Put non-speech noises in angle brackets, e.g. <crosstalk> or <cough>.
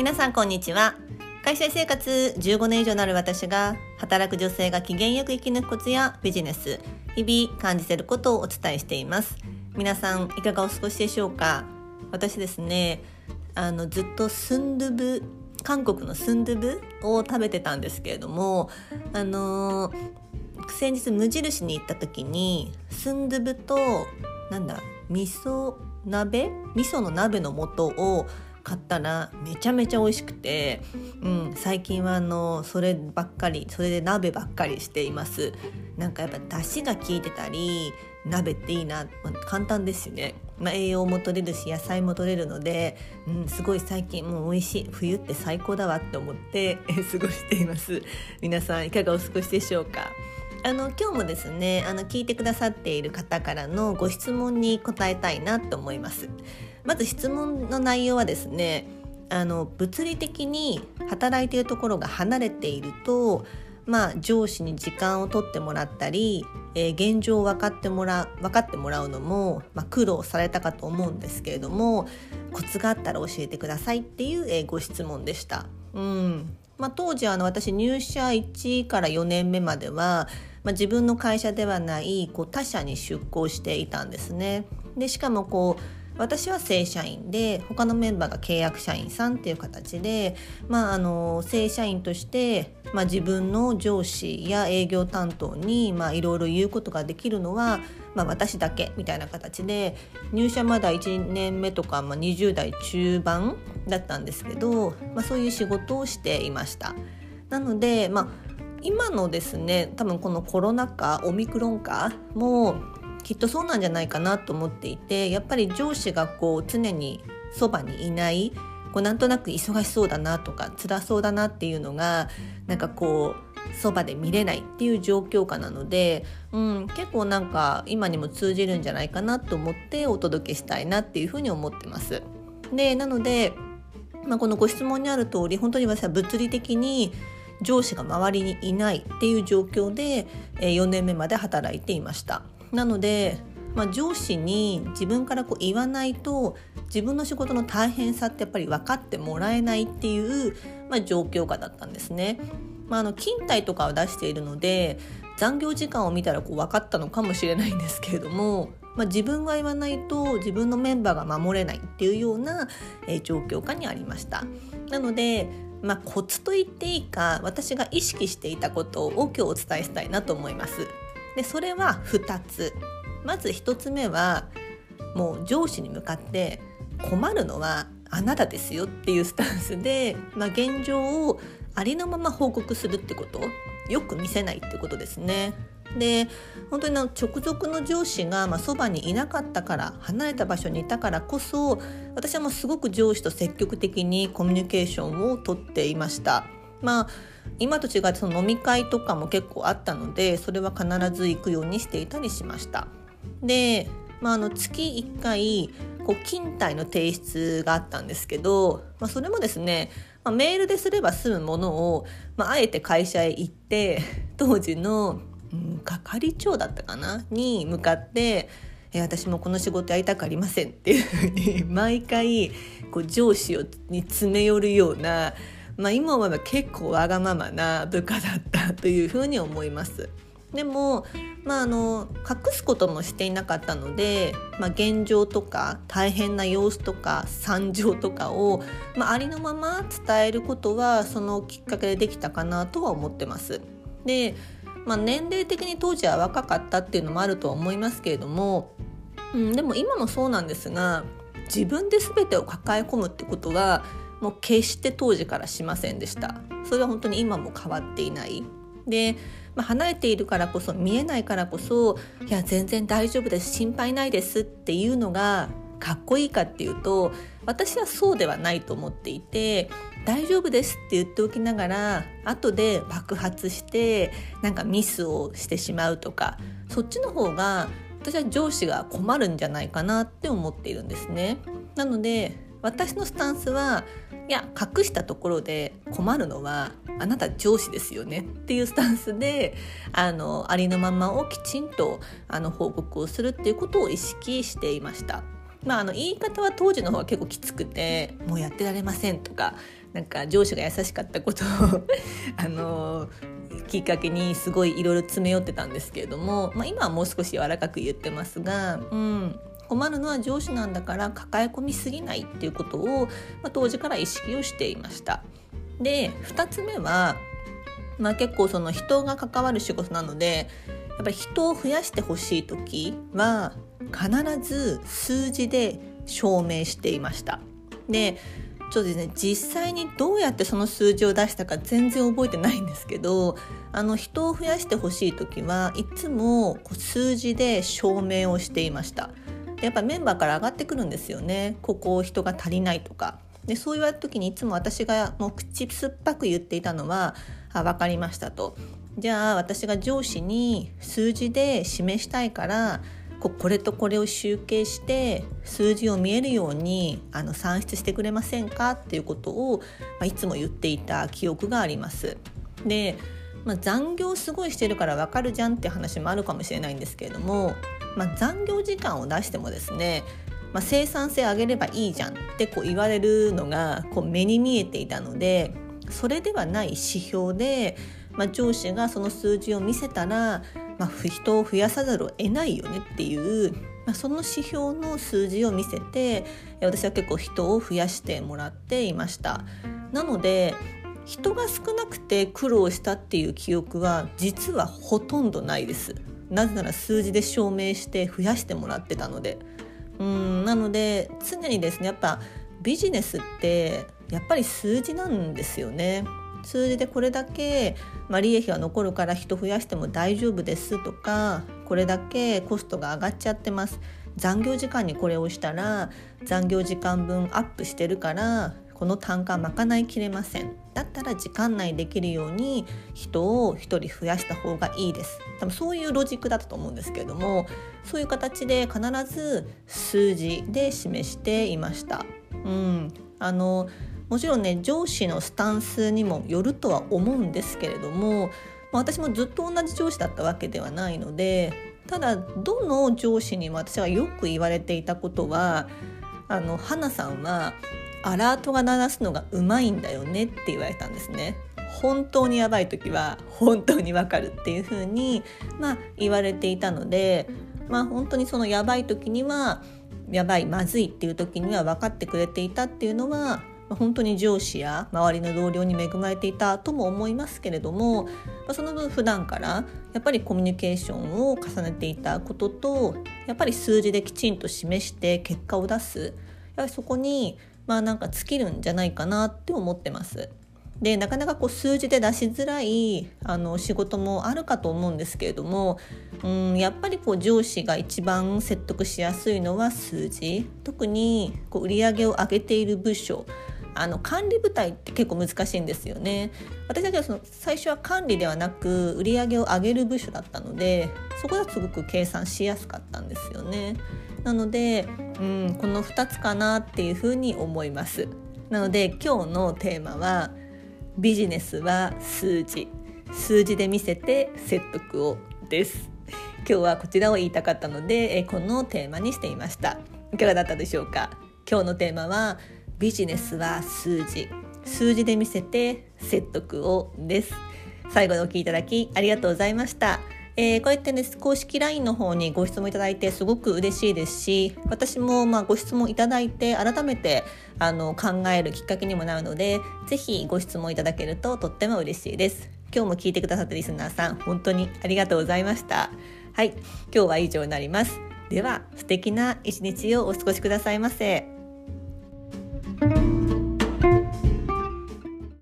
皆さんこんにちは。会社生活15年以上なる私が働く女性が機嫌よく生き抜くコツやビジネス日々感じていることをお伝えしています。皆さんいかがお過ごしでしょうか？私ですねあのずっとスンドゥブ韓国のスンドゥブを食べてたんですけれどもあの先日無印に行った時にスンドゥブとなんだ味噌鍋？味噌の鍋の素を買ったらめちゃめちゃ美味しくて、うん、最近はあのそればっかりそれで鍋ばっかりしています。なんかやっぱ出汁が効いてたり鍋っていいな、まあ、簡単ですよね、まあ、栄養も取れるし野菜も取れるので、うん、すごい最近もう美味しい。冬って最高だわって思って <laughs> 過ごしています。皆さんいかがお過ごしでしょうか？あの今日もですねあの聞いてくださっている方からのご質問に答えたいなと思います。まず質問の内容はですねあの物理的に働いているところが離れているとまあ上司に時間を取ってもらったり、えー、現状を分かってもらう分かってもらうのも、まあ、苦労されたかと思うんですけれどもコツがあったら教えてくださいっていう、えー、ご質問でした。うんまあ、当時あの私入社1から4年目まではまあ、自分の会社ではないこう他社に出向していたんですね。でしかもこう私は正社員で他のメンバーが契約社員さんっていう形で、まあ、あの正社員として、まあ、自分の上司や営業担当にいろいろ言うことができるのは、まあ、私だけみたいな形で入社まだ1年目とか、まあ、20代中盤だったんですけど、まあ、そういう仕事をしていました。なので、まあ今のですね多分このコロナ禍オミクロン禍もきっとそうなんじゃないかなと思っていてやっぱり上司がこう常にそばにいないこうなんとなく忙しそうだなとか辛そうだなっていうのがなんかこうそばで見れないっていう状況下なので、うん、結構なんか今にも通じるんじゃないかなと思ってお届けしたいなっていうふうに思ってます。でなので、まあ、このご質問にある通り本当に私は物理的に上司が周りにいないっていう状況で4年目まで働いていましたなので、まあ、上司に自分からこう言わないと自分の仕事の大変さってやっぱり分かってもらえないっていう、まあ、状況下だったんですね。まあ、あの勤怠とかを出しているので残業時間を見たらこう分かったのかもしれないんですけれども、まあ、自分が言わないと自分のメンバーが守れないっていうような、えー、状況下にありました。なのでまあ、コツと言っていいか私が意識していたことを今日お伝えしたいなと思います。でそれは2つまず1つ目はもう上司に向かって困るのはあなたですよっていうスタンスで、まあ、現状をありのまま報告するってことよく見せないってことですね。で本当に直属の上司がまあそばにいなかったから離れた場所にいたからこそ私はもうすごく上司と積極的にコミュニケーションをとっていました。まあ今と違ってその飲み会とかも結構あったのでそれは必ず行くようにしていたりしました。で、まあ、あの月1回こう勤怠の提出があったんですけど、まあ、それもですね、まあ、メールですれば済むものを、まあ、あえて会社へ行って <laughs> 当時のうん、係長だったかな？に向かって「え私もこの仕事やりたくありません」っていうふうに毎回こう上司をに詰め寄るような、まあ、今思えば結構わがままな部下だったというふうに思います。でも、まあ、あの隠すこともしていなかったので、まあ、現状とか大変な様子とか惨状とかを、まあ、ありのまま伝えることはそのきっかけでできたかなとは思ってます。でまあ、年齢的に当時は若かったっていうのもあるとは思いますけれども、うん、でも今もそうなんですが自分で全てを抱え込むってことはもう決して当時からしませんでした。それは本当に今も変わっていない。で、まあ、離れているからこそ見えないからこそいや全然大丈夫です。心配ないですっていうのがかっこいいかっていうと私はそうではないと思っていて大丈夫ですって言っておきながら後で爆発してなんかミスをしてしまうとかそっちの方が私は上司が困るんじゃないかなって思っているんですね。なので私のスタンスはいや隠したところで困るのはあなた上司ですよねっていうスタンスであのありのままをきちんとあの報告をするっていうことを意識していました。まあ、あの言い方は当時の方が結構きつくてもうやってられませんとかなんか上司が優しかったことを <laughs> あのきっかけにすごいいろいろ詰め寄ってたんですけれども、まあ、今はもう少し柔らかく言ってますが、うん、困るのは上司なんだから抱え込みすぎないっていうことを、まあ、当時から意識をしていました。で2つ目は、まあ、結構その人が関わる仕事なのでやっぱり人を増やしてほしい時は必ず数字で証明していました。でちょっとですね実際にどうやってその数字を出したか全然覚えてないんですけどあの人を増やしてほしい時はいつもこう数字で証明をしていましたやっぱメンバーから上がってくるんですよねここ人が足りないとかでそう言われた時にいつも私がもう口酸っぱく言っていたのは「あ分かりました」と。じゃあ私が上司に数字で示したいからこれとこれを集計して数字を見えるようにあの算出してくれませんか？っていうことを、まあ、いつも言っていた記憶があります。で、まあ、残業すごいしてるからわかるじゃんって話もあるかもしれないんですけれどもまあ、残業時間を出してもですね、まあ、生産性上げればいいじゃんってこう言われるのがこう目に見えていたのでそれではない指標で、まあ、上司がその数字を見せたら、まあ、人を増やさざるを得ないよねっていう、ま、その指標の数字を見せて私は結構人を増やしてもらっていました。なので人が少なくて苦労したっていう記憶は実はほとんどないです。なぜなら数字で証明して増やしてもらってたのでうんなので常にですねやっぱビジネスってやっぱり数字なんですよね。数字でこれだけ、まあ、利益が残るから人増やしても大丈夫ですとかこれだけコストが上がっちゃってます残業時間にこれをしたら残業時間分アップしてるからこの単価賄いきれません。だったら時間内できるように人を1人増やした方がいいです。多分そういうロジックだったと思うんですけれどもそういう形で必ず数字で示していました。うん、あのもちろんね上司のスタンスにもよるとは思うんですけれども私もずっと同じ上司だったわけではないのでただどの上司にも私はよく言われていたことはあの花さんはアラートが鳴らすのがうまいんだよねって言われたんですね。本当にやばい時は本当にわかるっていう風にまあ言われていたのでまあ本当にそのやばい時にはやばいまずいっていう時には分かってくれていたっていうのは本当に上司や周りの同僚に恵まれていたとも思いますけれどもその分普段からやっぱりコミュニケーションを重ねていたこととやっぱり数字できちんと示して結果を出すやはりそこにまあなんか尽きるんじゃないかなって思ってます。でなかなかこう数字で出しづらいあの仕事もあるかと思うんですけれどもうんやっぱりこう上司が一番説得しやすいのは数字。特にこう売上を上げている部署。あの管理部隊って結構難しいんですよね。私たちはその最初は管理ではなく売上を上げる部署だったのでそこはすごく計算しやすかったんですよね。なので、うん、この2つかなっていうふうに思います。なので今日のテーマはビジネスは数字。数字で見せて説得をです。今日はこちらを言いたかったのでこのテーマにしていました。いかがだったでしょうか？今日のテーマはビジネスは数字。数字で見せて説得をです。最後にお聞きいただきありがとうございましたえー、こうやってね公式 LINE の方にご質問いただいてすごく嬉しいですし私もまあご質問いただいて改めてあの考えるきっかけにもなるので是非ご質問いただけるととっても嬉しいです。今日も聞いてくださったリスナーさん本当にありがとうございました。はい今日は以上になります。では素敵な一日をお過ごしくださいませ。